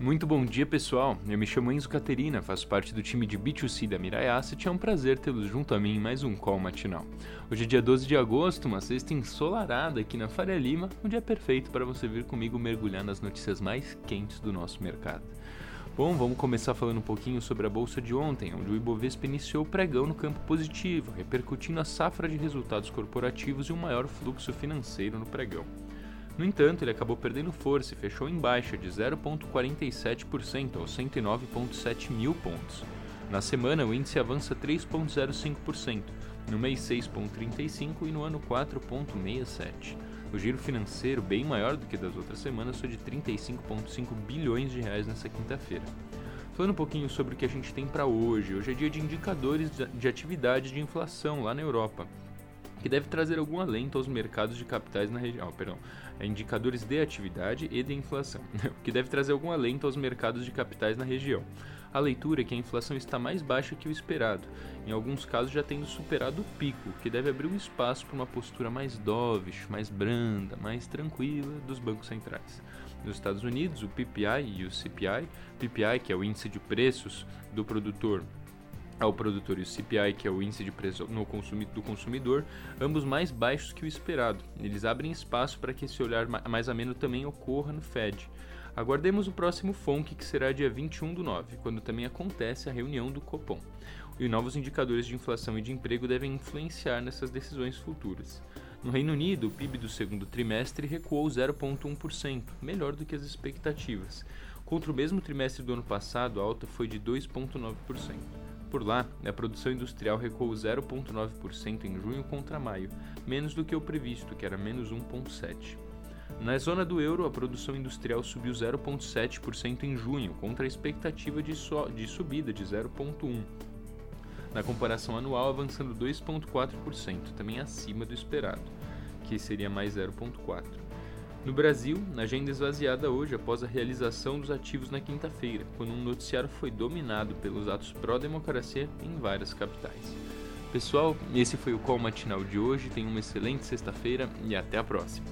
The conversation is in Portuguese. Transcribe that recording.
Muito bom dia, pessoal. Eu me chamo Enzo Caterina, faço parte do time de B2C da Mirai Asset é um prazer tê-los junto a mim em mais um call matinal. Hoje é dia 12 de agosto, uma sexta ensolarada aqui na Faria Lima, um dia perfeito para você vir comigo mergulhar nas notícias mais quentes do nosso mercado. Bom, vamos começar falando um pouquinho sobre a bolsa de ontem, onde o Ibovespa iniciou o pregão no campo positivo, repercutindo a safra de resultados corporativos e um maior fluxo financeiro no pregão. No entanto, ele acabou perdendo força e fechou em baixa de 0,47% aos 109,7 mil pontos. Na semana, o índice avança 3,05%, no mês 6,35% e no ano 4,67%. O giro financeiro, bem maior do que das outras semanas, foi de 35,5 bilhões de reais nessa quinta-feira. Falando um pouquinho sobre o que a gente tem para hoje, hoje é dia de indicadores de atividade de inflação lá na Europa que deve trazer algum alento aos mercados de capitais na região. Oh, perdão, indicadores de atividade e de inflação, que deve trazer algum alento aos mercados de capitais na região. A leitura é que a inflação está mais baixa que o esperado, em alguns casos já tendo superado o pico, que deve abrir um espaço para uma postura mais dovish, mais branda, mais tranquila dos bancos centrais. Nos Estados Unidos, o PPI e o CPI, PPI, que é o índice de preços do produtor ao produtor e o CPI, que é o índice de preço no consumi do consumidor, ambos mais baixos que o esperado. Eles abrem espaço para que esse olhar mais ameno também ocorra no Fed. Aguardemos o próximo FONC, que será dia 21 do 9, quando também acontece a reunião do Copom. E novos indicadores de inflação e de emprego devem influenciar nessas decisões futuras. No Reino Unido, o PIB do segundo trimestre recuou 0,1%, melhor do que as expectativas. Contra o mesmo trimestre do ano passado, a alta foi de 2,9%. Por lá, a produção industrial recuou 0,9% em junho contra maio, menos do que o previsto, que era menos 1,7%. Na zona do euro, a produção industrial subiu 0,7% em junho, contra a expectativa de, so de subida de 0,1%. Na comparação anual, avançando 2,4%, também acima do esperado, que seria mais 0,4%. No Brasil, a agenda esvaziada hoje após a realização dos ativos na quinta-feira, quando um noticiário foi dominado pelos atos pró-democracia em várias capitais. Pessoal, esse foi o Call Matinal de hoje. Tenham uma excelente sexta-feira e até a próxima.